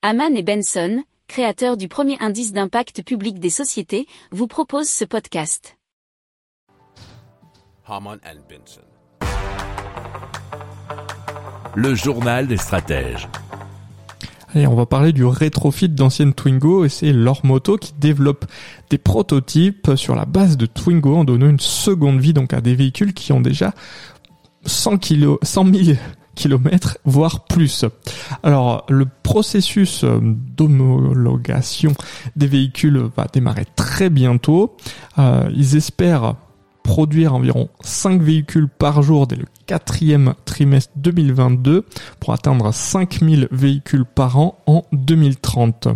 Haman et Benson, créateurs du premier indice d'impact public des sociétés, vous proposent ce podcast. Haman and Benson. Le journal des stratèges. Allez, on va parler du rétrofit d'anciennes Twingo et c'est leur moto qui développe des prototypes sur la base de Twingo en donnant une seconde vie donc à des véhicules qui ont déjà 100 kg, 100 000 voire plus. Alors, le processus euh, d'homologation des véhicules va démarrer très bientôt. Euh, ils espèrent produire environ 5 véhicules par jour dès le quatrième trimestre 2022 pour atteindre 5000 véhicules par an en 2030.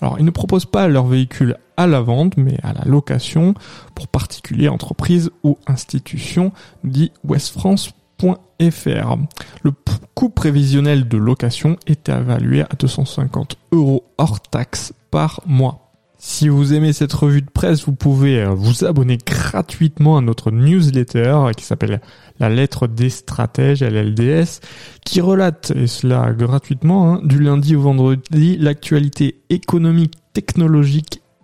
Alors, ils ne proposent pas leurs véhicules à la vente, mais à la location pour particuliers, entreprises ou institutions, dit westfrance.fr. Le coût prévisionnel de location est évalué à 250 euros hors taxe par mois. Si vous aimez cette revue de presse, vous pouvez euh, vous abonner gratuitement à notre newsletter euh, qui s'appelle La lettre des stratèges, LLDS, qui relate, et cela gratuitement, hein, du lundi au vendredi, l'actualité économique, technologique,